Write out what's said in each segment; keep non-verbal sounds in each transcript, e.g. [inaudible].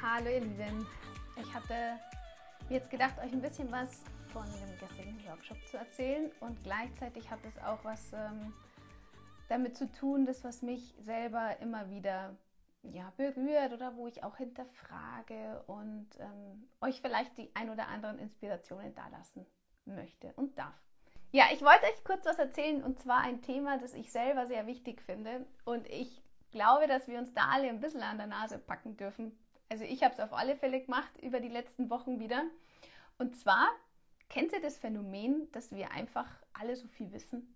Hallo ihr Lieben. Ich hatte jetzt gedacht, euch ein bisschen was von dem gestrigen Workshop zu erzählen und gleichzeitig hat es auch was ähm, damit zu tun, das was mich selber immer wieder ja, berührt oder wo ich auch hinterfrage und ähm, euch vielleicht die ein oder anderen Inspirationen dalassen möchte und darf. Ja, ich wollte euch kurz was erzählen und zwar ein Thema, das ich selber sehr wichtig finde und ich glaube, dass wir uns da alle ein bisschen an der Nase packen dürfen. Also ich habe es auf alle Fälle gemacht über die letzten Wochen wieder. Und zwar, kennt ihr das Phänomen, dass wir einfach alle so viel wissen?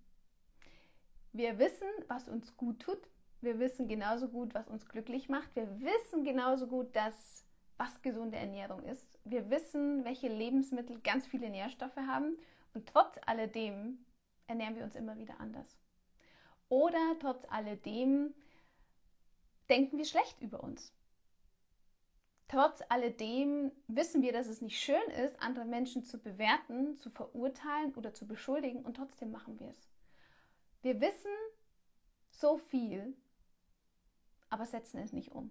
Wir wissen, was uns gut tut. Wir wissen genauso gut, was uns glücklich macht. Wir wissen genauso gut, dass was gesunde Ernährung ist. Wir wissen, welche Lebensmittel ganz viele Nährstoffe haben. Und trotz alledem ernähren wir uns immer wieder anders. Oder trotz alledem denken wir schlecht über uns. Trotz alledem wissen wir, dass es nicht schön ist, andere Menschen zu bewerten, zu verurteilen oder zu beschuldigen und trotzdem machen wir es. Wir wissen so viel, aber setzen es nicht um.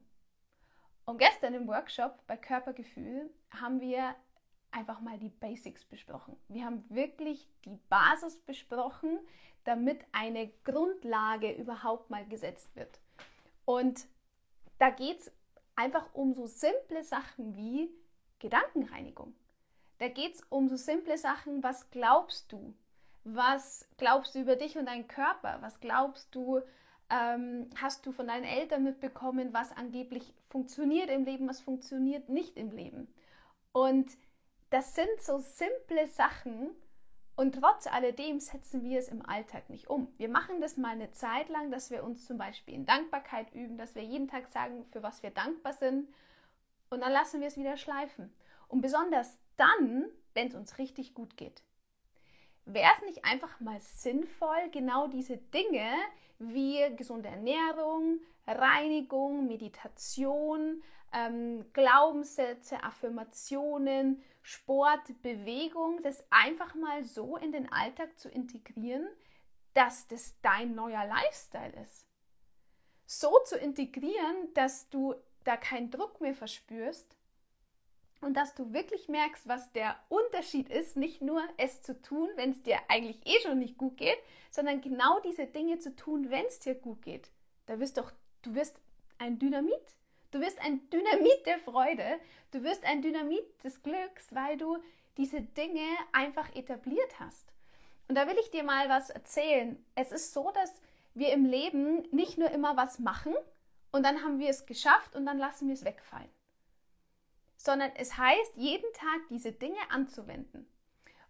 Und gestern im Workshop bei Körpergefühl haben wir einfach mal die Basics besprochen. Wir haben wirklich die Basis besprochen, damit eine Grundlage überhaupt mal gesetzt wird. Und da geht es einfach um so simple Sachen wie Gedankenreinigung. Da geht es um so simple Sachen, was glaubst du? Was glaubst du über dich und deinen Körper? Was glaubst du, ähm, hast du von deinen Eltern mitbekommen, was angeblich funktioniert im Leben, was funktioniert nicht im Leben? Und das sind so simple Sachen, und trotz alledem setzen wir es im Alltag nicht um. Wir machen das mal eine Zeit lang, dass wir uns zum Beispiel in Dankbarkeit üben, dass wir jeden Tag sagen, für was wir dankbar sind. Und dann lassen wir es wieder schleifen. Und besonders dann, wenn es uns richtig gut geht. Wäre es nicht einfach mal sinnvoll, genau diese Dinge wie gesunde Ernährung, Reinigung, Meditation, ähm, Glaubenssätze, Affirmationen, Sport, Bewegung, das einfach mal so in den Alltag zu integrieren, dass das dein neuer Lifestyle ist. So zu integrieren, dass du da keinen Druck mehr verspürst und dass du wirklich merkst, was der Unterschied ist, nicht nur es zu tun, wenn es dir eigentlich eh schon nicht gut geht, sondern genau diese Dinge zu tun, wenn es dir gut geht. Da wirst doch, du wirst ein Dynamit. Du wirst ein Dynamit der Freude. Du wirst ein Dynamit des Glücks, weil du diese Dinge einfach etabliert hast. Und da will ich dir mal was erzählen. Es ist so, dass wir im Leben nicht nur immer was machen und dann haben wir es geschafft und dann lassen wir es wegfallen. Sondern es heißt, jeden Tag diese Dinge anzuwenden.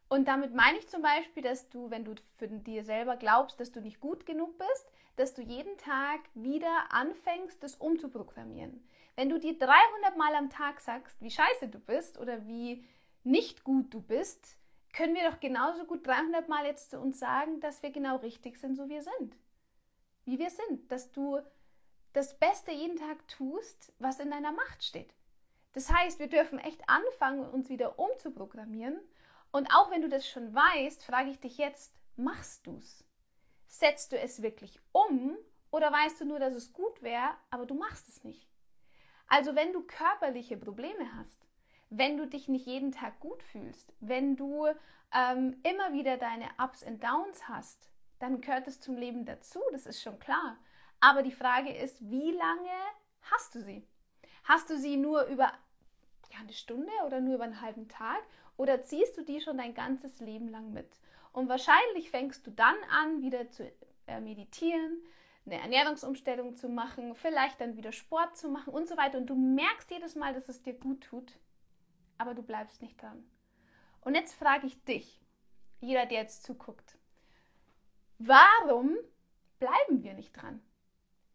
Und damit meine ich zum Beispiel, dass du, wenn du für dir selber glaubst, dass du nicht gut genug bist, dass du jeden Tag wieder anfängst, das umzuprogrammieren. Wenn du dir 300 Mal am Tag sagst, wie scheiße du bist oder wie nicht gut du bist, können wir doch genauso gut 300 Mal jetzt zu uns sagen, dass wir genau richtig sind, so wie wir sind. Wie wir sind. Dass du das Beste jeden Tag tust, was in deiner Macht steht. Das heißt, wir dürfen echt anfangen, uns wieder umzuprogrammieren. Und auch wenn du das schon weißt, frage ich dich jetzt, machst du es? Setzt du es wirklich um oder weißt du nur, dass es gut wäre, aber du machst es nicht? Also wenn du körperliche Probleme hast, wenn du dich nicht jeden Tag gut fühlst, wenn du ähm, immer wieder deine Ups und Downs hast, dann gehört es zum Leben dazu, das ist schon klar. Aber die Frage ist, wie lange hast du sie? Hast du sie nur über ja, eine Stunde oder nur über einen halben Tag oder ziehst du die schon dein ganzes Leben lang mit? Und wahrscheinlich fängst du dann an, wieder zu äh, meditieren, eine Ernährungsumstellung zu machen, vielleicht dann wieder Sport zu machen und so weiter. Und du merkst jedes Mal, dass es dir gut tut, aber du bleibst nicht dran. Und jetzt frage ich dich, jeder, der jetzt zuguckt, warum bleiben wir nicht dran?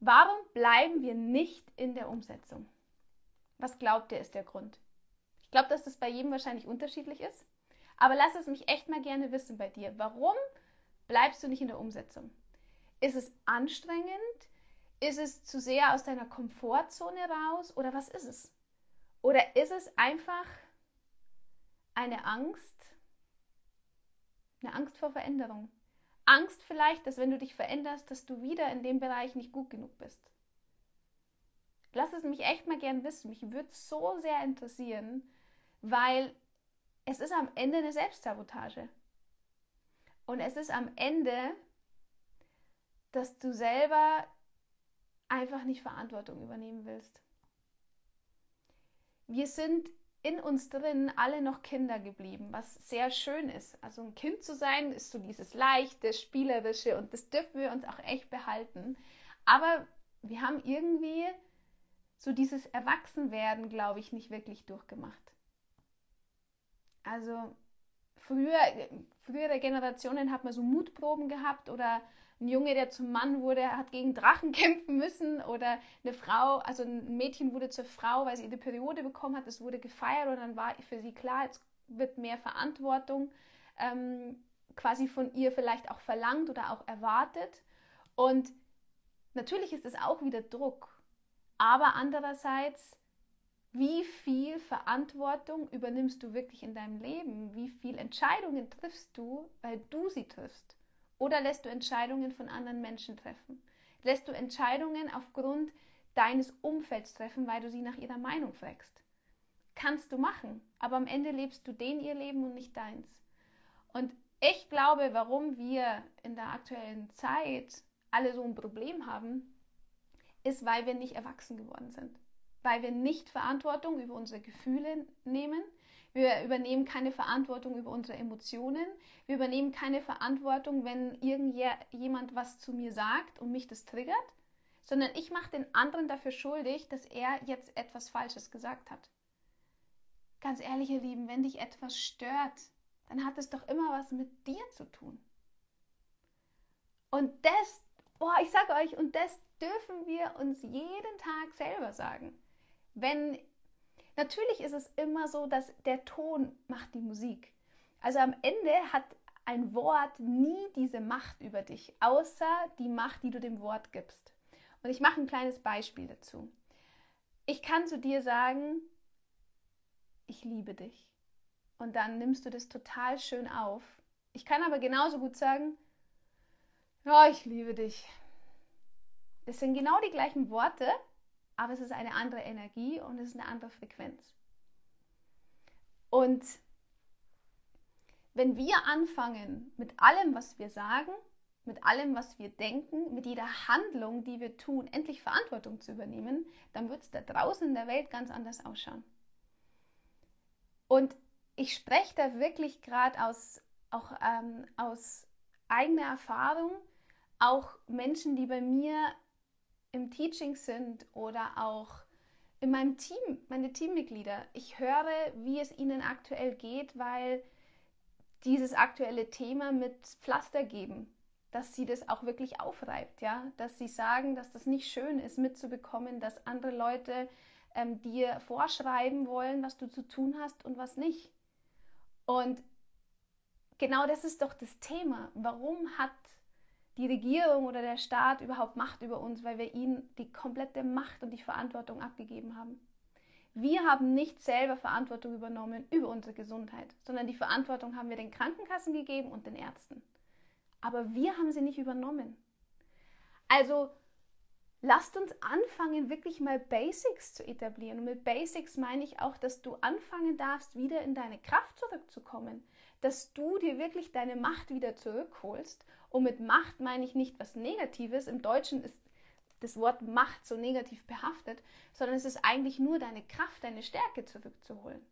Warum bleiben wir nicht in der Umsetzung? Was glaubt ihr ist der Grund? Ich glaube, dass das bei jedem wahrscheinlich unterschiedlich ist. Aber lass es mich echt mal gerne wissen bei dir. Warum bleibst du nicht in der Umsetzung? Ist es anstrengend? Ist es zu sehr aus deiner Komfortzone raus? Oder was ist es? Oder ist es einfach eine Angst? Eine Angst vor Veränderung. Angst vielleicht, dass wenn du dich veränderst, dass du wieder in dem Bereich nicht gut genug bist. Lass es mich echt mal gern wissen. Mich würde es so sehr interessieren, weil es ist am Ende eine Selbstsabotage. Und es ist am Ende, dass du selber einfach nicht Verantwortung übernehmen willst. Wir sind in uns drin alle noch Kinder geblieben, was sehr schön ist. Also ein Kind zu sein, ist so dieses leichte, spielerische und das dürfen wir uns auch echt behalten. Aber wir haben irgendwie so dieses Erwachsenwerden, glaube ich, nicht wirklich durchgemacht. Also früher, frühere Generationen hat man so Mutproben gehabt oder ein Junge, der zum Mann wurde, hat gegen Drachen [laughs] kämpfen müssen oder eine Frau, also ein Mädchen wurde zur Frau, weil sie eine Periode bekommen hat, es wurde gefeiert und dann war für sie klar, jetzt wird mehr Verantwortung ähm, quasi von ihr vielleicht auch verlangt oder auch erwartet. Und natürlich ist es auch wieder Druck, aber andererseits, wie viel Verantwortung übernimmst du wirklich in deinem Leben? Wie viele Entscheidungen triffst du, weil du sie triffst? Oder lässt du Entscheidungen von anderen Menschen treffen? Lässt du Entscheidungen aufgrund deines Umfelds treffen, weil du sie nach ihrer Meinung fragst? Kannst du machen, aber am Ende lebst du den ihr Leben und nicht deins. Und ich glaube, warum wir in der aktuellen Zeit alle so ein Problem haben, ist, weil wir nicht erwachsen geworden sind. Weil wir nicht Verantwortung über unsere Gefühle nehmen, wir übernehmen keine Verantwortung über unsere Emotionen. Wir übernehmen keine Verantwortung, wenn irgendjemand was zu mir sagt und mich das triggert, sondern ich mache den anderen dafür schuldig, dass er jetzt etwas Falsches gesagt hat. Ganz ehrlich, ihr Lieben, wenn dich etwas stört, dann hat es doch immer was mit dir zu tun. Und das, boah, ich sage euch, und das dürfen wir uns jeden Tag selber sagen. Wenn Natürlich ist es immer so, dass der Ton macht die Musik. Also am Ende hat ein Wort nie diese Macht über dich, außer die Macht, die du dem Wort gibst. Und ich mache ein kleines Beispiel dazu. Ich kann zu dir sagen, ich liebe dich. Und dann nimmst du das total schön auf. Ich kann aber genauso gut sagen, ja, ich liebe dich. Das sind genau die gleichen Worte, aber es ist eine andere Energie und es ist eine andere Frequenz. Und wenn wir anfangen mit allem, was wir sagen, mit allem, was wir denken, mit jeder Handlung, die wir tun, endlich Verantwortung zu übernehmen, dann wird es da draußen in der Welt ganz anders ausschauen. Und ich spreche da wirklich gerade aus, ähm, aus eigener Erfahrung, auch Menschen, die bei mir im Teaching sind oder auch in meinem Team, meine Teammitglieder. Ich höre, wie es ihnen aktuell geht, weil dieses aktuelle Thema mit Pflaster geben, dass sie das auch wirklich aufreibt, ja, dass sie sagen, dass das nicht schön ist, mitzubekommen, dass andere Leute ähm, dir vorschreiben wollen, was du zu tun hast und was nicht. Und genau das ist doch das Thema. Warum hat die Regierung oder der Staat überhaupt Macht über uns, weil wir ihnen die komplette Macht und die Verantwortung abgegeben haben. Wir haben nicht selber Verantwortung übernommen über unsere Gesundheit, sondern die Verantwortung haben wir den Krankenkassen gegeben und den Ärzten. Aber wir haben sie nicht übernommen. Also lasst uns anfangen, wirklich mal Basics zu etablieren. Und mit Basics meine ich auch, dass du anfangen darfst, wieder in deine Kraft zurückzukommen, dass du dir wirklich deine Macht wieder zurückholst und mit Macht meine ich nicht was Negatives. Im Deutschen ist das Wort Macht so negativ behaftet, sondern es ist eigentlich nur deine Kraft, deine Stärke zurückzuholen.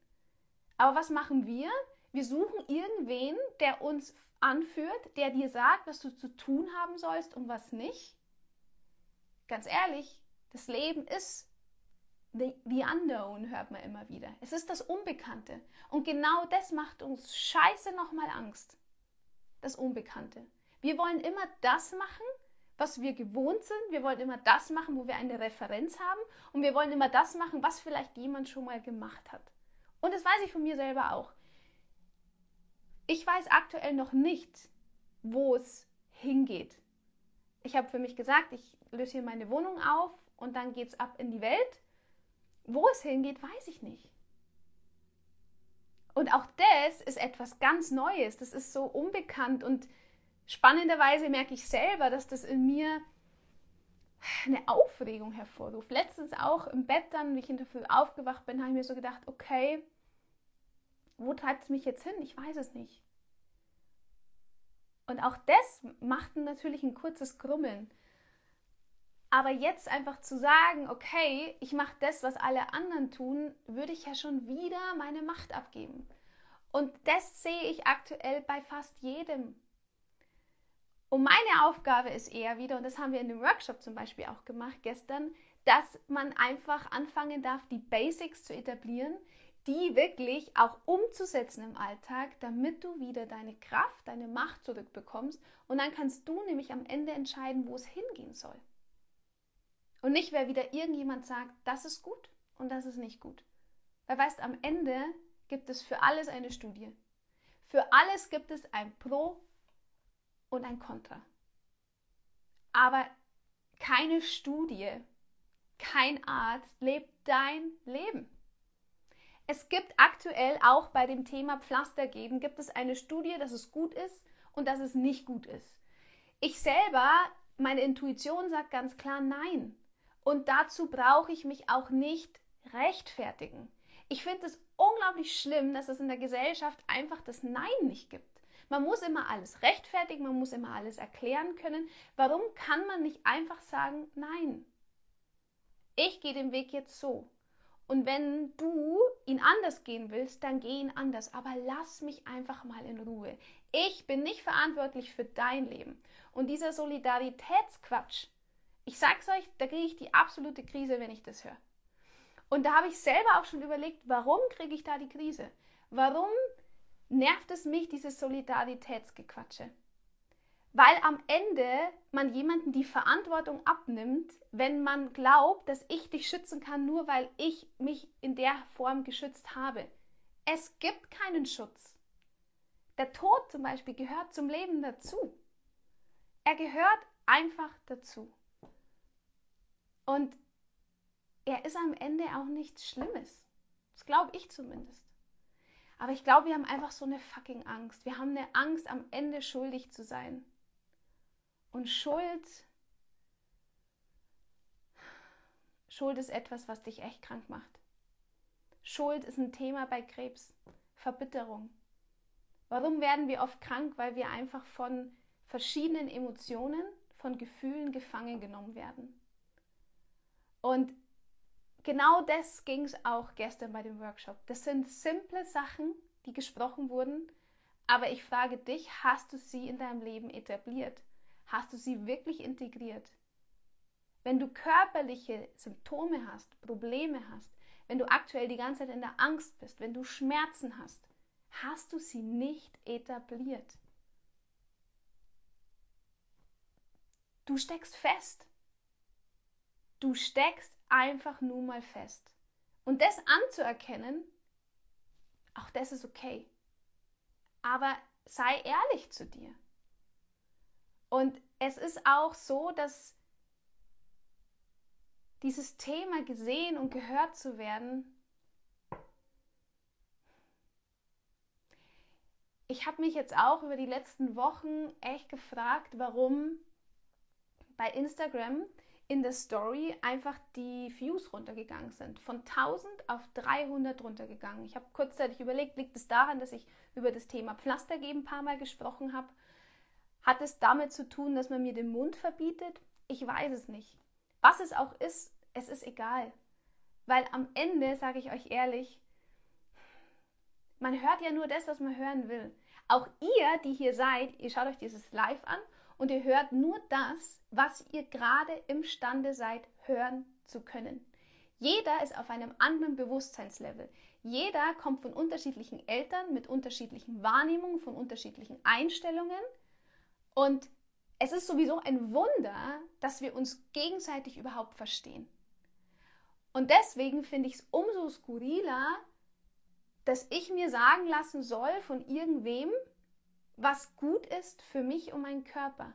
Aber was machen wir? Wir suchen irgendwen, der uns anführt, der dir sagt, was du zu tun haben sollst und was nicht. Ganz ehrlich, das Leben ist the, the unknown, hört man immer wieder. Es ist das Unbekannte. Und genau das macht uns scheiße nochmal Angst. Das Unbekannte. Wir wollen immer das machen, was wir gewohnt sind. Wir wollen immer das machen, wo wir eine Referenz haben. Und wir wollen immer das machen, was vielleicht jemand schon mal gemacht hat. Und das weiß ich von mir selber auch. Ich weiß aktuell noch nicht, wo es hingeht. Ich habe für mich gesagt, ich löse hier meine Wohnung auf und dann geht es ab in die Welt. Wo es hingeht, weiß ich nicht. Und auch das ist etwas ganz Neues. Das ist so unbekannt und Spannenderweise merke ich selber, dass das in mir eine Aufregung hervorruft. Letztens auch im Bett dann, wie ich in der Früh aufgewacht bin, habe ich mir so gedacht, okay, wo treibt es mich jetzt hin? Ich weiß es nicht. Und auch das macht natürlich ein kurzes Grummeln. Aber jetzt einfach zu sagen, okay, ich mache das, was alle anderen tun, würde ich ja schon wieder meine Macht abgeben. Und das sehe ich aktuell bei fast jedem. Und meine Aufgabe ist eher wieder, und das haben wir in dem Workshop zum Beispiel auch gemacht gestern, dass man einfach anfangen darf, die Basics zu etablieren, die wirklich auch umzusetzen im Alltag, damit du wieder deine Kraft, deine Macht zurückbekommst. Und dann kannst du nämlich am Ende entscheiden, wo es hingehen soll. Und nicht, wer wieder irgendjemand sagt, das ist gut und das ist nicht gut. Weil weißt, am Ende gibt es für alles eine Studie. Für alles gibt es ein Pro und ein Contra. Aber keine Studie, kein Arzt lebt dein Leben. Es gibt aktuell auch bei dem Thema Pflaster geben, gibt es eine Studie, dass es gut ist und dass es nicht gut ist. Ich selber, meine Intuition sagt ganz klar nein. Und dazu brauche ich mich auch nicht rechtfertigen. Ich finde es unglaublich schlimm, dass es in der Gesellschaft einfach das Nein nicht gibt. Man muss immer alles rechtfertigen, man muss immer alles erklären können. Warum kann man nicht einfach sagen, nein? Ich gehe den Weg jetzt so. Und wenn du ihn anders gehen willst, dann geh ihn anders. Aber lass mich einfach mal in Ruhe. Ich bin nicht verantwortlich für dein Leben. Und dieser Solidaritätsquatsch, ich sag's euch, da kriege ich die absolute Krise, wenn ich das höre. Und da habe ich selber auch schon überlegt, warum kriege ich da die Krise? Warum nervt es mich, dieses Solidaritätsgequatsche? Weil am Ende man jemanden die Verantwortung abnimmt, wenn man glaubt, dass ich dich schützen kann, nur weil ich mich in der Form geschützt habe. Es gibt keinen Schutz. Der Tod zum Beispiel gehört zum Leben dazu. Er gehört einfach dazu. Und er ist am Ende auch nichts Schlimmes. Das glaube ich zumindest. Aber ich glaube, wir haben einfach so eine fucking Angst. Wir haben eine Angst, am Ende schuldig zu sein. Und Schuld, Schuld ist etwas, was dich echt krank macht. Schuld ist ein Thema bei Krebs. Verbitterung. Warum werden wir oft krank? Weil wir einfach von verschiedenen Emotionen, von Gefühlen gefangen genommen werden. Und genau das ging es auch gestern bei dem Workshop. Das sind simple Sachen, die gesprochen wurden, aber ich frage dich, hast du sie in deinem Leben etabliert? Hast du sie wirklich integriert? Wenn du körperliche Symptome hast, Probleme hast, wenn du aktuell die ganze Zeit in der Angst bist, wenn du Schmerzen hast, hast du sie nicht etabliert. Du steckst fest. Du steckst einfach nur mal fest. Und das anzuerkennen, auch das ist okay. Aber sei ehrlich zu dir. Und es ist auch so, dass dieses Thema gesehen und gehört zu werden, ich habe mich jetzt auch über die letzten Wochen echt gefragt, warum bei Instagram in der Story einfach die Views runtergegangen sind. Von 1000 auf 300 runtergegangen. Ich habe kurzzeitig überlegt, liegt es daran, dass ich über das Thema Pflaster geben ein paar Mal gesprochen habe? Hat es damit zu tun, dass man mir den Mund verbietet? Ich weiß es nicht. Was es auch ist, es ist egal. Weil am Ende, sage ich euch ehrlich, man hört ja nur das, was man hören will. Auch ihr, die hier seid, ihr schaut euch dieses Live an und ihr hört nur das, was ihr gerade imstande seid, hören zu können. Jeder ist auf einem anderen Bewusstseinslevel. Jeder kommt von unterschiedlichen Eltern mit unterschiedlichen Wahrnehmungen, von unterschiedlichen Einstellungen. Und es ist sowieso ein Wunder, dass wir uns gegenseitig überhaupt verstehen. Und deswegen finde ich es umso skurriler, dass ich mir sagen lassen soll von irgendwem, was gut ist für mich und meinen Körper.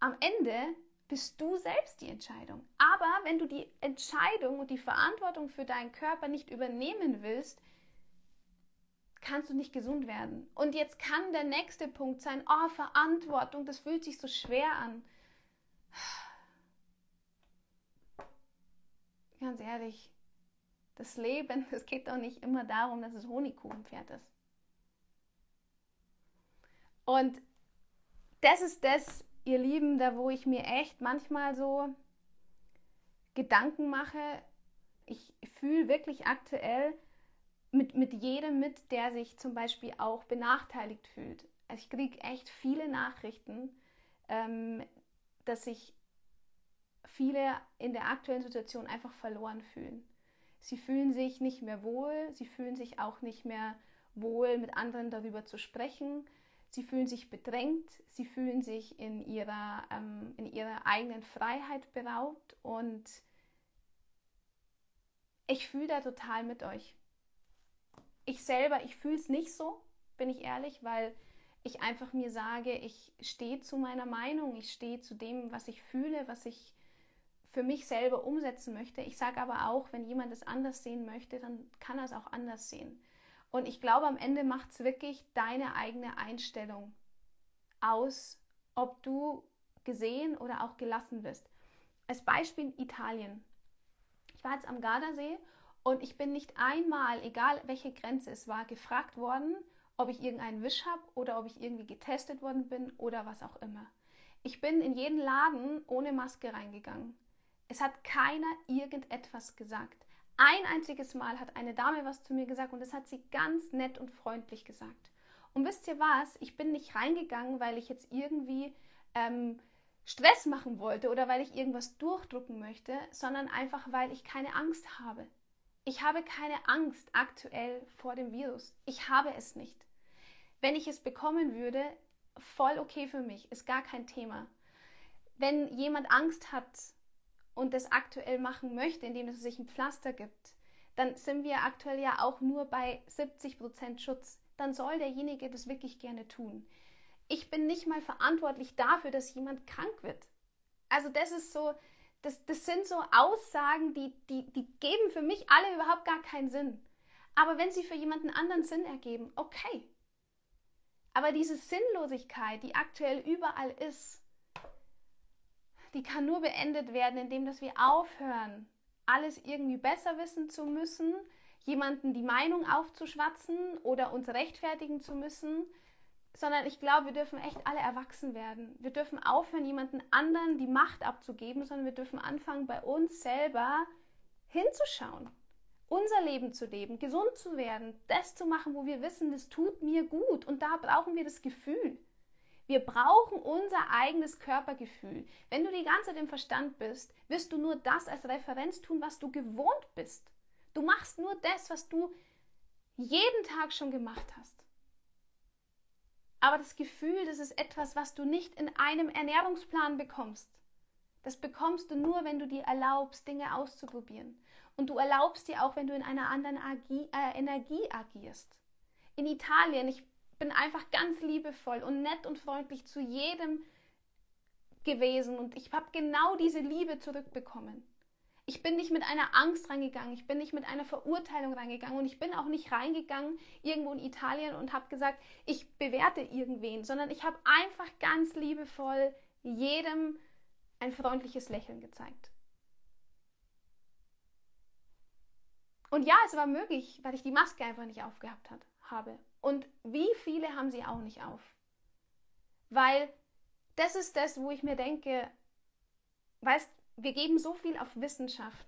Am Ende bist du selbst die Entscheidung. Aber wenn du die Entscheidung und die Verantwortung für deinen Körper nicht übernehmen willst, kannst du nicht gesund werden. Und jetzt kann der nächste Punkt sein, oh, Verantwortung, das fühlt sich so schwer an. ganz ehrlich, das Leben, [laughs] es geht doch nicht immer darum, dass es Honigkuchenpferd ist. Und das ist das, ihr Lieben, da wo ich mir echt manchmal so Gedanken mache. Ich fühle wirklich aktuell mit, mit jedem mit, der sich zum Beispiel auch benachteiligt fühlt. Also ich kriege echt viele Nachrichten, ähm, dass sich viele in der aktuellen Situation einfach verloren fühlen. Sie fühlen sich nicht mehr wohl, sie fühlen sich auch nicht mehr wohl, mit anderen darüber zu sprechen. Sie fühlen sich bedrängt, sie fühlen sich in ihrer, ähm, in ihrer eigenen Freiheit beraubt und ich fühle da total mit euch. Ich selber, ich fühle es nicht so, bin ich ehrlich, weil ich einfach mir sage, ich stehe zu meiner Meinung, ich stehe zu dem, was ich fühle, was ich für mich selber umsetzen möchte. Ich sage aber auch, wenn jemand es anders sehen möchte, dann kann er es auch anders sehen. Und ich glaube, am Ende macht es wirklich deine eigene Einstellung aus, ob du gesehen oder auch gelassen bist. Als Beispiel Italien. Ich war jetzt am Gardasee und ich bin nicht einmal, egal welche Grenze es war, gefragt worden, ob ich irgendeinen Wisch habe oder ob ich irgendwie getestet worden bin oder was auch immer. Ich bin in jeden Laden ohne Maske reingegangen. Es hat keiner irgendetwas gesagt. Ein einziges Mal hat eine Dame was zu mir gesagt und das hat sie ganz nett und freundlich gesagt. Und wisst ihr was? Ich bin nicht reingegangen, weil ich jetzt irgendwie ähm, Stress machen wollte oder weil ich irgendwas durchdrucken möchte, sondern einfach, weil ich keine Angst habe. Ich habe keine Angst aktuell vor dem Virus. Ich habe es nicht. Wenn ich es bekommen würde, voll okay für mich, ist gar kein Thema. Wenn jemand Angst hat, und das aktuell machen möchte, indem es sich ein Pflaster gibt, dann sind wir aktuell ja auch nur bei 70% Schutz. Dann soll derjenige das wirklich gerne tun. Ich bin nicht mal verantwortlich dafür, dass jemand krank wird. Also das ist so, das, das sind so Aussagen, die, die, die geben für mich alle überhaupt gar keinen Sinn. Aber wenn sie für jemanden anderen Sinn ergeben, okay. Aber diese Sinnlosigkeit, die aktuell überall ist, die kann nur beendet werden, indem dass wir aufhören, alles irgendwie besser wissen zu müssen, jemanden die Meinung aufzuschwatzen oder uns rechtfertigen zu müssen, sondern ich glaube, wir dürfen echt alle erwachsen werden. Wir dürfen aufhören, jemanden anderen die Macht abzugeben, sondern wir dürfen anfangen, bei uns selber hinzuschauen, unser Leben zu leben, gesund zu werden, das zu machen, wo wir wissen, das tut mir gut. Und da brauchen wir das Gefühl. Wir brauchen unser eigenes Körpergefühl. Wenn du die ganze Zeit im Verstand bist, wirst du nur das als Referenz tun, was du gewohnt bist. Du machst nur das, was du jeden Tag schon gemacht hast. Aber das Gefühl, das ist etwas, was du nicht in einem Ernährungsplan bekommst. Das bekommst du nur, wenn du dir erlaubst, Dinge auszuprobieren. Und du erlaubst dir auch, wenn du in einer anderen Agi äh, Energie agierst. In Italien, ich bin einfach ganz liebevoll und nett und freundlich zu jedem gewesen und ich habe genau diese Liebe zurückbekommen. Ich bin nicht mit einer Angst reingegangen, ich bin nicht mit einer Verurteilung reingegangen und ich bin auch nicht reingegangen irgendwo in Italien und habe gesagt, ich bewerte irgendwen, sondern ich habe einfach ganz liebevoll jedem ein freundliches Lächeln gezeigt. Und ja, es war möglich, weil ich die Maske einfach nicht aufgehabt habe. Und wie viele haben sie auch nicht auf? Weil das ist das, wo ich mir denke, weißt, wir geben so viel auf Wissenschaft.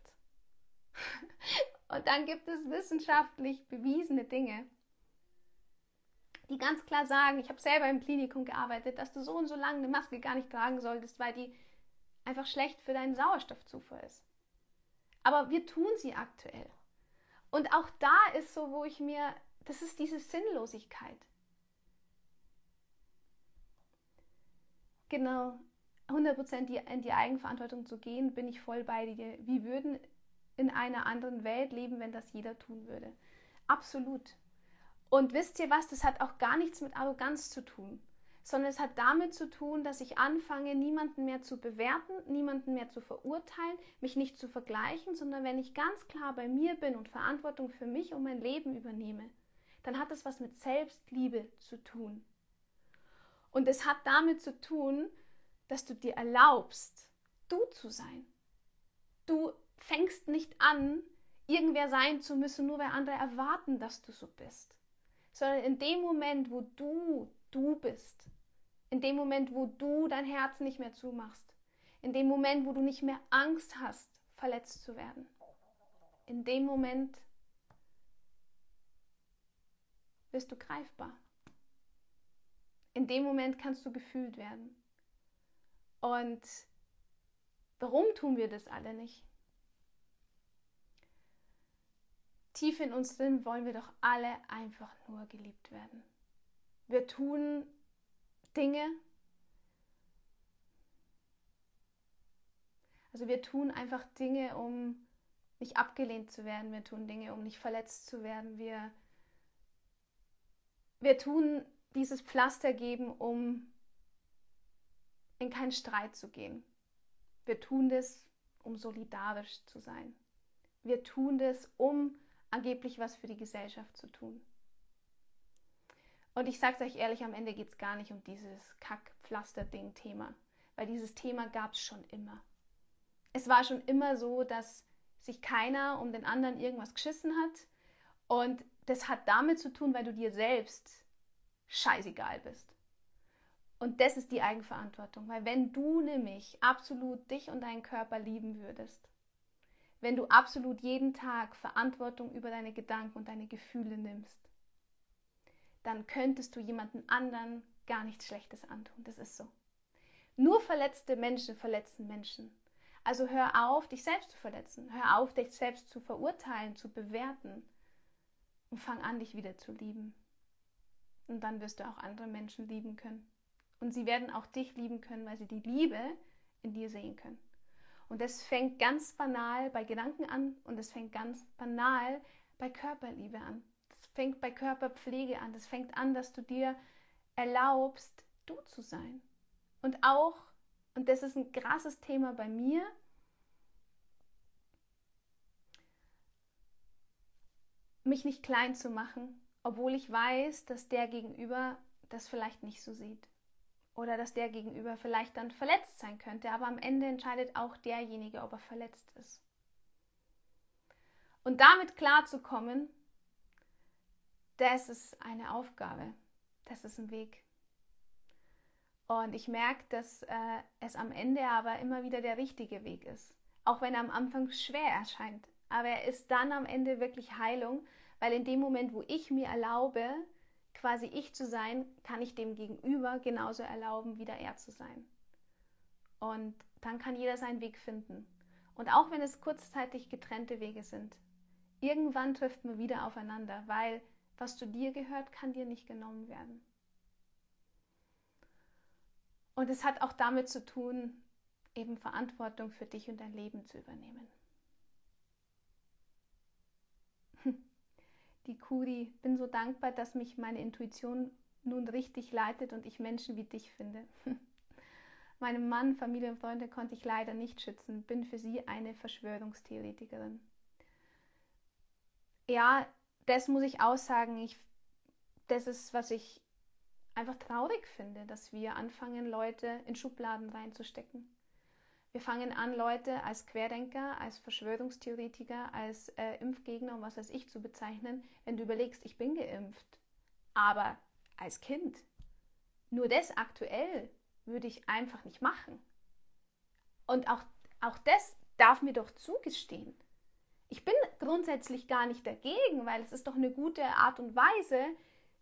[laughs] Und dann gibt es wissenschaftlich bewiesene Dinge, die ganz klar sagen, ich habe selber im Klinikum gearbeitet, dass du so und so lange eine Maske gar nicht tragen solltest, weil die einfach schlecht für deinen Sauerstoffzufuhr ist. Aber wir tun sie aktuell. Und auch da ist so, wo ich mir das ist diese Sinnlosigkeit. Genau, 100% in die Eigenverantwortung zu gehen, bin ich voll bei dir. Wir würden in einer anderen Welt leben, wenn das jeder tun würde. Absolut. Und wisst ihr was, das hat auch gar nichts mit Arroganz zu tun, sondern es hat damit zu tun, dass ich anfange, niemanden mehr zu bewerten, niemanden mehr zu verurteilen, mich nicht zu vergleichen, sondern wenn ich ganz klar bei mir bin und Verantwortung für mich und mein Leben übernehme, dann hat es was mit Selbstliebe zu tun. Und es hat damit zu tun, dass du dir erlaubst, du zu sein. Du fängst nicht an, irgendwer sein zu müssen, nur weil andere erwarten, dass du so bist. Sondern in dem Moment, wo du du bist, in dem Moment, wo du dein Herz nicht mehr zumachst, in dem Moment, wo du nicht mehr Angst hast, verletzt zu werden, in dem Moment wirst du greifbar. In dem Moment kannst du gefühlt werden. Und warum tun wir das alle nicht? Tief in uns drin wollen wir doch alle einfach nur geliebt werden. Wir tun Dinge, also wir tun einfach Dinge, um nicht abgelehnt zu werden. Wir tun Dinge, um nicht verletzt zu werden. Wir, wir tun dieses Pflaster geben, um in keinen Streit zu gehen. Wir tun das, um solidarisch zu sein. Wir tun das, um angeblich was für die Gesellschaft zu tun. Und ich sage es euch ehrlich, am Ende geht es gar nicht um dieses Kack-Pflaster-Ding-Thema, weil dieses Thema gab es schon immer. Es war schon immer so, dass sich keiner um den anderen irgendwas geschissen hat. Und das hat damit zu tun, weil du dir selbst scheißegal bist. Und das ist die Eigenverantwortung, weil wenn du nämlich absolut dich und deinen Körper lieben würdest, wenn du absolut jeden Tag Verantwortung über deine Gedanken und deine Gefühle nimmst, dann könntest du jemanden anderen gar nichts Schlechtes antun. Das ist so. Nur verletzte Menschen verletzen Menschen. Also hör auf, dich selbst zu verletzen. Hör auf, dich selbst zu verurteilen, zu bewerten. Und fang an, dich wieder zu lieben. Und dann wirst du auch andere Menschen lieben können. Und sie werden auch dich lieben können, weil sie die Liebe in dir sehen können. Und das fängt ganz banal bei Gedanken an und es fängt ganz banal bei Körperliebe an. Das fängt bei Körperpflege an. Das fängt an, dass du dir erlaubst, du zu sein. Und auch, und das ist ein krasses Thema bei mir, mich nicht klein zu machen, obwohl ich weiß, dass der Gegenüber das vielleicht nicht so sieht oder dass der Gegenüber vielleicht dann verletzt sein könnte, aber am Ende entscheidet auch derjenige, ob er verletzt ist. Und damit klarzukommen, das ist eine Aufgabe, das ist ein Weg. Und ich merke, dass äh, es am Ende aber immer wieder der richtige Weg ist, auch wenn er am Anfang schwer erscheint. Aber er ist dann am Ende wirklich Heilung, weil in dem Moment, wo ich mir erlaube, quasi ich zu sein, kann ich dem Gegenüber genauso erlauben, wieder er zu sein. Und dann kann jeder seinen Weg finden. Und auch wenn es kurzzeitig getrennte Wege sind, irgendwann trifft man wieder aufeinander, weil was zu dir gehört, kann dir nicht genommen werden. Und es hat auch damit zu tun, eben Verantwortung für dich und dein Leben zu übernehmen. Die Kuri. Bin so dankbar, dass mich meine Intuition nun richtig leitet und ich Menschen wie dich finde. [laughs] Meinem Mann, Familie und Freunde konnte ich leider nicht schützen, bin für sie eine Verschwörungstheoretikerin. Ja, das muss ich aussagen. Ich, das ist, was ich einfach traurig finde, dass wir anfangen, Leute in Schubladen reinzustecken. Wir fangen an, Leute als Querdenker, als Verschwörungstheoretiker, als äh, Impfgegner und was weiß ich zu bezeichnen, wenn du überlegst, ich bin geimpft. Aber als Kind, nur das aktuell würde ich einfach nicht machen. Und auch, auch das darf mir doch zugestehen. Ich bin grundsätzlich gar nicht dagegen, weil es ist doch eine gute Art und Weise,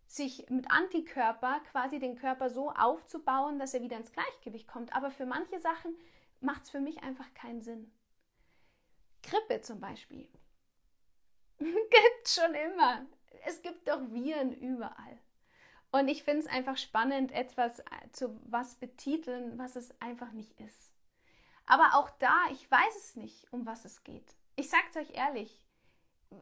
sich mit Antikörper quasi den Körper so aufzubauen, dass er wieder ins Gleichgewicht kommt. Aber für manche Sachen macht es für mich einfach keinen Sinn. Grippe zum Beispiel. [laughs] gibt schon immer. Es gibt doch Viren überall. Und ich finde es einfach spannend, etwas äh, zu was betiteln, was es einfach nicht ist. Aber auch da, ich weiß es nicht, um was es geht. Ich sage es euch ehrlich,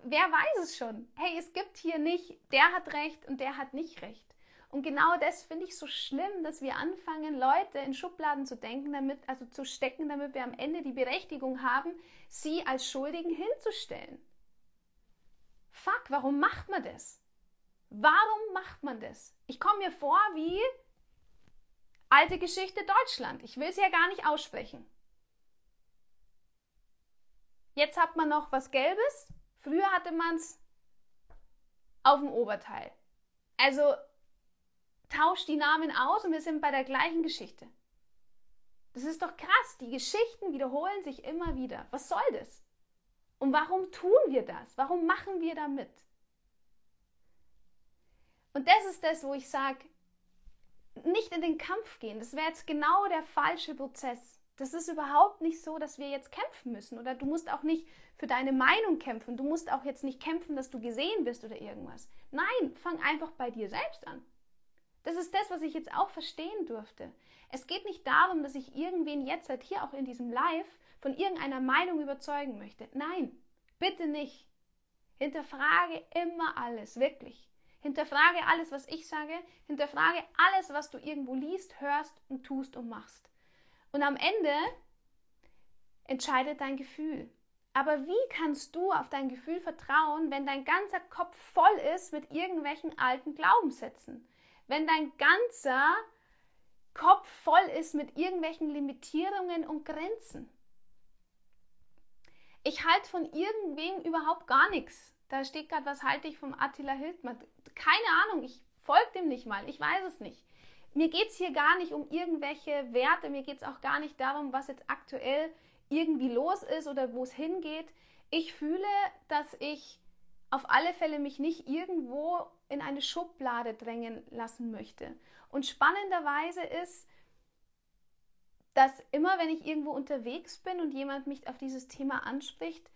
wer weiß es schon? Hey, es gibt hier nicht, der hat recht und der hat nicht recht. Und genau das finde ich so schlimm, dass wir anfangen, Leute in Schubladen zu denken, damit, also zu stecken, damit wir am Ende die Berechtigung haben, sie als Schuldigen hinzustellen. Fuck, warum macht man das? Warum macht man das? Ich komme mir vor wie alte Geschichte Deutschland. Ich will es ja gar nicht aussprechen. Jetzt hat man noch was Gelbes. Früher hatte man es auf dem Oberteil. Also tauscht die Namen aus und wir sind bei der gleichen Geschichte. Das ist doch krass. Die Geschichten wiederholen sich immer wieder. Was soll das? Und warum tun wir das? Warum machen wir da mit? Und das ist das, wo ich sage, nicht in den Kampf gehen. Das wäre jetzt genau der falsche Prozess. Das ist überhaupt nicht so, dass wir jetzt kämpfen müssen. Oder du musst auch nicht für deine Meinung kämpfen. Du musst auch jetzt nicht kämpfen, dass du gesehen bist oder irgendwas. Nein, fang einfach bei dir selbst an. Das ist das, was ich jetzt auch verstehen durfte. Es geht nicht darum, dass ich irgendwen jetzt halt hier auch in diesem Live von irgendeiner Meinung überzeugen möchte. Nein, bitte nicht. Hinterfrage immer alles, wirklich. Hinterfrage alles, was ich sage. Hinterfrage alles, was du irgendwo liest, hörst und tust und machst. Und am Ende entscheidet dein Gefühl. Aber wie kannst du auf dein Gefühl vertrauen, wenn dein ganzer Kopf voll ist mit irgendwelchen alten Glaubenssätzen? Wenn dein ganzer Kopf voll ist mit irgendwelchen Limitierungen und Grenzen? Ich halte von irgendwem überhaupt gar nichts. Da steht gerade, was halte ich vom Attila Hildmann? Keine Ahnung, ich folge dem nicht mal, ich weiß es nicht. Mir geht es hier gar nicht um irgendwelche Werte, mir geht es auch gar nicht darum, was jetzt aktuell irgendwie los ist oder wo es hingeht. Ich fühle, dass ich auf alle Fälle mich nicht irgendwo in eine Schublade drängen lassen möchte. Und spannenderweise ist, dass immer wenn ich irgendwo unterwegs bin und jemand mich auf dieses Thema anspricht,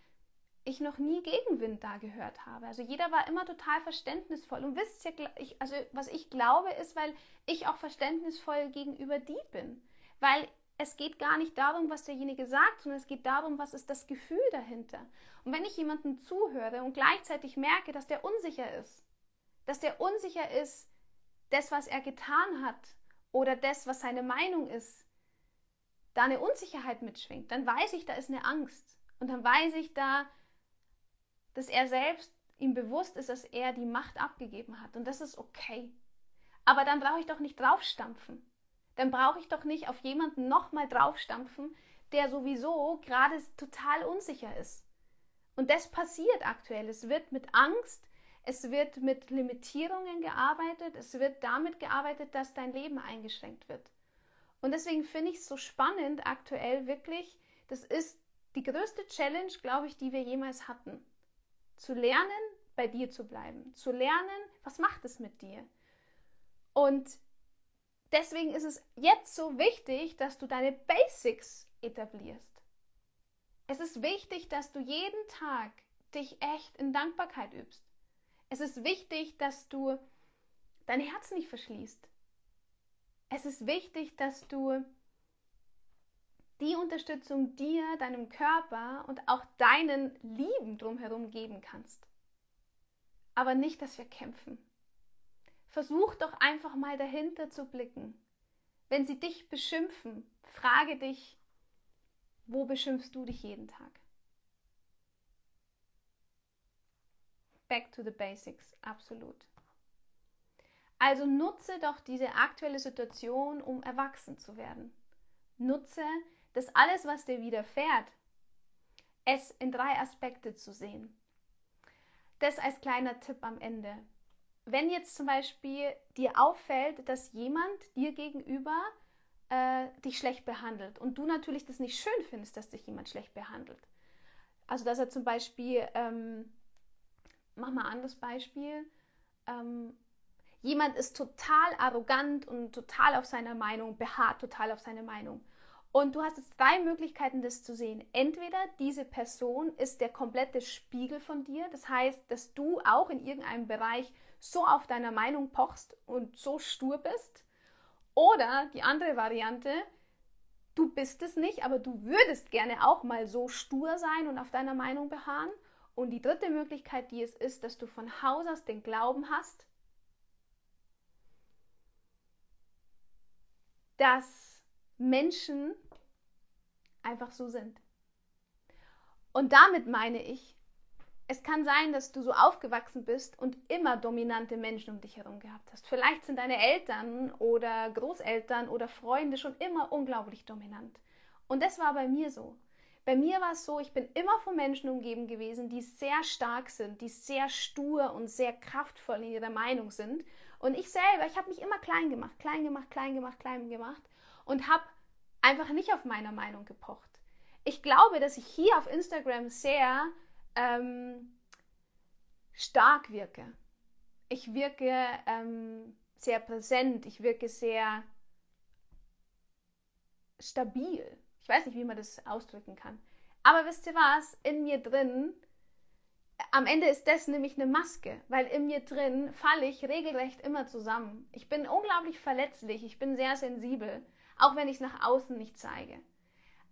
ich noch nie Gegenwind da gehört habe. Also jeder war immer total verständnisvoll. Und wisst ihr, ich, also was ich glaube, ist, weil ich auch verständnisvoll gegenüber die bin. Weil es geht gar nicht darum, was derjenige sagt, sondern es geht darum, was ist das Gefühl dahinter. Und wenn ich jemandem zuhöre und gleichzeitig merke, dass der unsicher ist, dass der unsicher ist, das, was er getan hat oder das, was seine Meinung ist, da eine Unsicherheit mitschwingt, dann weiß ich, da ist eine Angst. Und dann weiß ich da, dass er selbst ihm bewusst ist, dass er die Macht abgegeben hat. Und das ist okay. Aber dann brauche ich doch nicht draufstampfen. Dann brauche ich doch nicht auf jemanden nochmal draufstampfen, der sowieso gerade total unsicher ist. Und das passiert aktuell. Es wird mit Angst, es wird mit Limitierungen gearbeitet, es wird damit gearbeitet, dass dein Leben eingeschränkt wird. Und deswegen finde ich es so spannend aktuell wirklich, das ist die größte Challenge, glaube ich, die wir jemals hatten zu lernen, bei dir zu bleiben, zu lernen, was macht es mit dir. Und deswegen ist es jetzt so wichtig, dass du deine Basics etablierst. Es ist wichtig, dass du jeden Tag dich echt in Dankbarkeit übst. Es ist wichtig, dass du dein Herz nicht verschließt. Es ist wichtig, dass du die Unterstützung dir, deinem Körper und auch deinen Lieben drumherum geben kannst. Aber nicht, dass wir kämpfen. Versuch doch einfach mal dahinter zu blicken. Wenn sie dich beschimpfen, frage dich, wo beschimpfst du dich jeden Tag? Back to the basics, absolut. Also nutze doch diese aktuelle Situation, um erwachsen zu werden. Nutze dass alles, was dir widerfährt, es in drei Aspekte zu sehen. Das als kleiner Tipp am Ende. Wenn jetzt zum Beispiel dir auffällt, dass jemand dir gegenüber äh, dich schlecht behandelt und du natürlich das nicht schön findest, dass dich jemand schlecht behandelt. Also dass er zum Beispiel, ähm, mach mal ein anderes Beispiel, ähm, jemand ist total arrogant und total auf seiner Meinung, beharrt total auf seine Meinung. Und du hast jetzt drei Möglichkeiten, das zu sehen. Entweder diese Person ist der komplette Spiegel von dir, das heißt, dass du auch in irgendeinem Bereich so auf deiner Meinung pochst und so stur bist. Oder die andere Variante, du bist es nicht, aber du würdest gerne auch mal so stur sein und auf deiner Meinung beharren. Und die dritte Möglichkeit, die es ist, dass du von Haus aus den Glauben hast, dass Menschen einfach so sind. Und damit meine ich, es kann sein, dass du so aufgewachsen bist und immer dominante Menschen um dich herum gehabt hast. Vielleicht sind deine Eltern oder Großeltern oder Freunde schon immer unglaublich dominant. Und das war bei mir so. Bei mir war es so, ich bin immer von Menschen umgeben gewesen, die sehr stark sind, die sehr stur und sehr kraftvoll in ihrer Meinung sind. Und ich selber, ich habe mich immer klein gemacht, klein gemacht, klein gemacht, klein gemacht und habe einfach nicht auf meiner Meinung gepocht. Ich glaube, dass ich hier auf Instagram sehr ähm, stark wirke. Ich wirke ähm, sehr präsent, ich wirke sehr stabil. Ich weiß nicht, wie man das ausdrücken kann. Aber wisst ihr was? In mir drin, am Ende ist das nämlich eine Maske, weil in mir drin falle ich regelrecht immer zusammen. Ich bin unglaublich verletzlich, ich bin sehr sensibel, auch wenn ich es nach außen nicht zeige.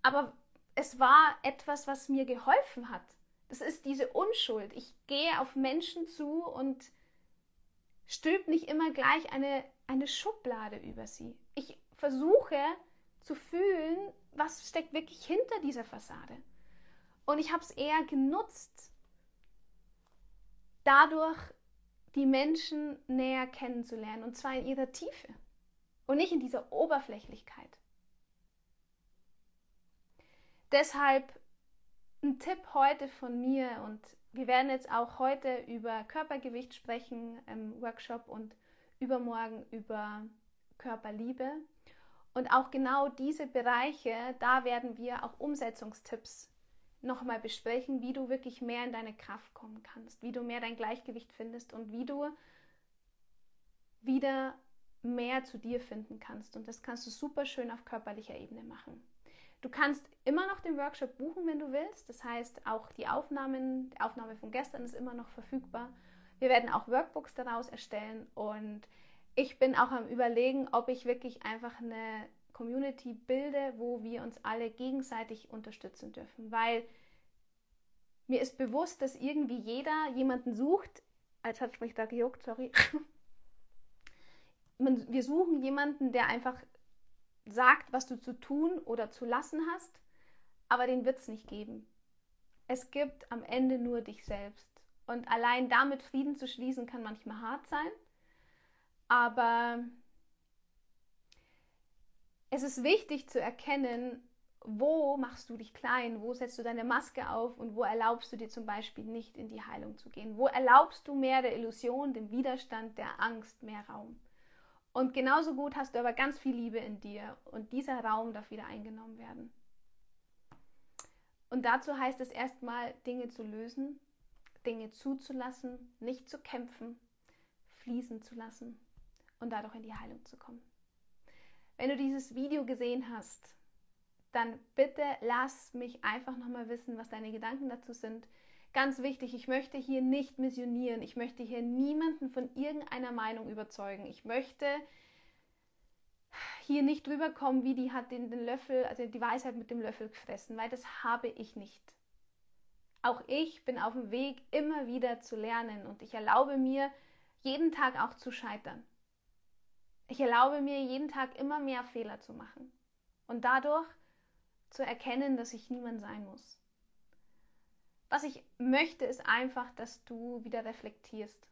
Aber es war etwas, was mir geholfen hat. Das ist diese Unschuld. Ich gehe auf Menschen zu und stülpt nicht immer gleich eine, eine Schublade über sie. Ich versuche zu fühlen, was steckt wirklich hinter dieser Fassade. Und ich habe es eher genutzt, dadurch die Menschen näher kennenzulernen, und zwar in ihrer Tiefe und nicht in dieser Oberflächlichkeit. Deshalb ein Tipp heute von mir und wir werden jetzt auch heute über Körpergewicht sprechen im Workshop und übermorgen über Körperliebe. Und auch genau diese Bereiche, da werden wir auch Umsetzungstipps nochmal besprechen, wie du wirklich mehr in deine Kraft kommen kannst, wie du mehr dein Gleichgewicht findest und wie du wieder mehr zu dir finden kannst. Und das kannst du super schön auf körperlicher Ebene machen. Du kannst immer noch den Workshop buchen, wenn du willst. Das heißt, auch die Aufnahmen, die Aufnahme von gestern ist immer noch verfügbar. Wir werden auch Workbooks daraus erstellen und ich bin auch am Überlegen, ob ich wirklich einfach eine Community bilde, wo wir uns alle gegenseitig unterstützen dürfen, weil mir ist bewusst, dass irgendwie jeder jemanden sucht. Als hat mich da gejuckt, sorry. wir suchen jemanden, der einfach sagt, was du zu tun oder zu lassen hast, aber den wird es nicht geben. Es gibt am Ende nur dich selbst. Und allein damit Frieden zu schließen, kann manchmal hart sein. Aber es ist wichtig zu erkennen, wo machst du dich klein, wo setzt du deine Maske auf und wo erlaubst du dir zum Beispiel nicht in die Heilung zu gehen. Wo erlaubst du mehr der Illusion, dem Widerstand, der Angst mehr Raum. Und genauso gut hast du aber ganz viel Liebe in dir und dieser Raum darf wieder eingenommen werden. Und dazu heißt es erstmal, Dinge zu lösen, Dinge zuzulassen, nicht zu kämpfen, fließen zu lassen und dadurch in die Heilung zu kommen. Wenn du dieses Video gesehen hast, dann bitte lass mich einfach nochmal wissen, was deine Gedanken dazu sind. Ganz wichtig, ich möchte hier nicht missionieren. Ich möchte hier niemanden von irgendeiner Meinung überzeugen. Ich möchte hier nicht drüber kommen, wie die hat den, den Löffel, also die Weisheit mit dem Löffel gefressen, weil das habe ich nicht. Auch ich bin auf dem Weg, immer wieder zu lernen und ich erlaube mir, jeden Tag auch zu scheitern. Ich erlaube mir, jeden Tag immer mehr Fehler zu machen und dadurch zu erkennen, dass ich niemand sein muss. Was ich möchte, ist einfach, dass du wieder reflektierst,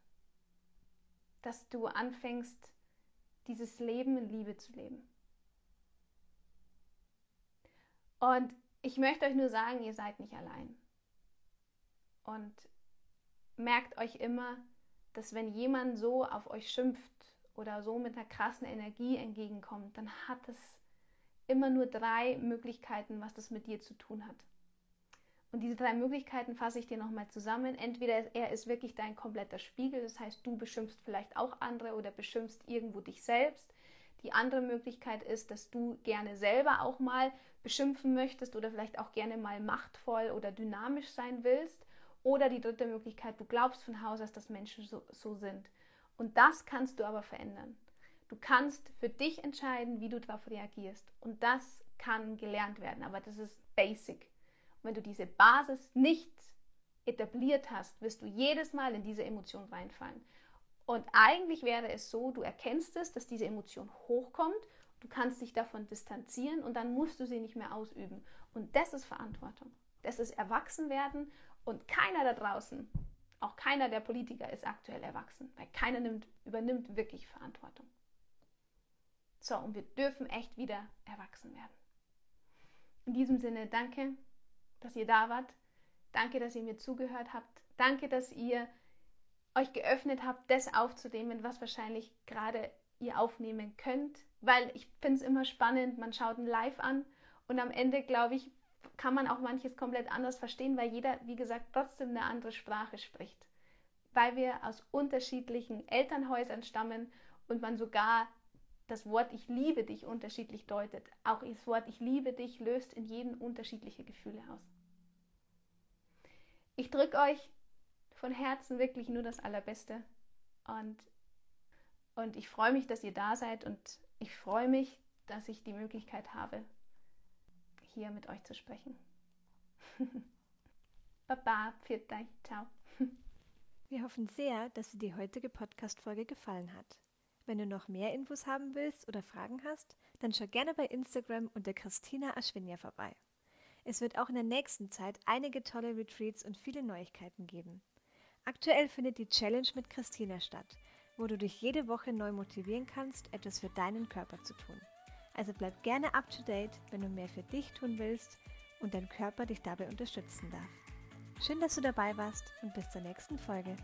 dass du anfängst, dieses Leben in Liebe zu leben. Und ich möchte euch nur sagen, ihr seid nicht allein. Und merkt euch immer, dass wenn jemand so auf euch schimpft oder so mit einer krassen Energie entgegenkommt, dann hat es immer nur drei Möglichkeiten, was das mit dir zu tun hat. Und diese drei Möglichkeiten fasse ich dir nochmal zusammen. Entweder er ist wirklich dein kompletter Spiegel, das heißt, du beschimpfst vielleicht auch andere oder beschimpfst irgendwo dich selbst. Die andere Möglichkeit ist, dass du gerne selber auch mal beschimpfen möchtest oder vielleicht auch gerne mal machtvoll oder dynamisch sein willst. Oder die dritte Möglichkeit, du glaubst von Haus aus, dass Menschen so, so sind. Und das kannst du aber verändern. Du kannst für dich entscheiden, wie du darauf reagierst. Und das kann gelernt werden, aber das ist basic wenn du diese Basis nicht etabliert hast, wirst du jedes Mal in diese Emotion reinfallen. Und eigentlich wäre es so, du erkennst es, dass diese Emotion hochkommt, du kannst dich davon distanzieren und dann musst du sie nicht mehr ausüben. Und das ist Verantwortung. Das ist Erwachsenwerden und keiner da draußen, auch keiner der Politiker ist aktuell erwachsen, weil keiner nimmt, übernimmt wirklich Verantwortung. So, und wir dürfen echt wieder erwachsen werden. In diesem Sinne, danke dass ihr da wart. Danke, dass ihr mir zugehört habt. Danke, dass ihr euch geöffnet habt, das aufzunehmen, was wahrscheinlich gerade ihr aufnehmen könnt. Weil ich finde es immer spannend, man schaut ein Live an und am Ende, glaube ich, kann man auch manches komplett anders verstehen, weil jeder, wie gesagt, trotzdem eine andere Sprache spricht. Weil wir aus unterschiedlichen Elternhäusern stammen und man sogar das Wort Ich liebe dich unterschiedlich deutet. Auch das Wort Ich liebe dich löst in jedem unterschiedliche Gefühle aus. Ich drücke euch von Herzen wirklich nur das Allerbeste und, und ich freue mich, dass ihr da seid und ich freue mich, dass ich die Möglichkeit habe, hier mit euch zu sprechen. [laughs] Baba, pfiat euch, ciao. [laughs] Wir hoffen sehr, dass dir die heutige Podcast-Folge gefallen hat. Wenn du noch mehr Infos haben willst oder Fragen hast, dann schau gerne bei Instagram unter Christina Aschwinja vorbei. Es wird auch in der nächsten Zeit einige tolle Retreats und viele Neuigkeiten geben. Aktuell findet die Challenge mit Christina statt, wo du dich jede Woche neu motivieren kannst, etwas für deinen Körper zu tun. Also bleib gerne up to date, wenn du mehr für dich tun willst und dein Körper dich dabei unterstützen darf. Schön, dass du dabei warst und bis zur nächsten Folge.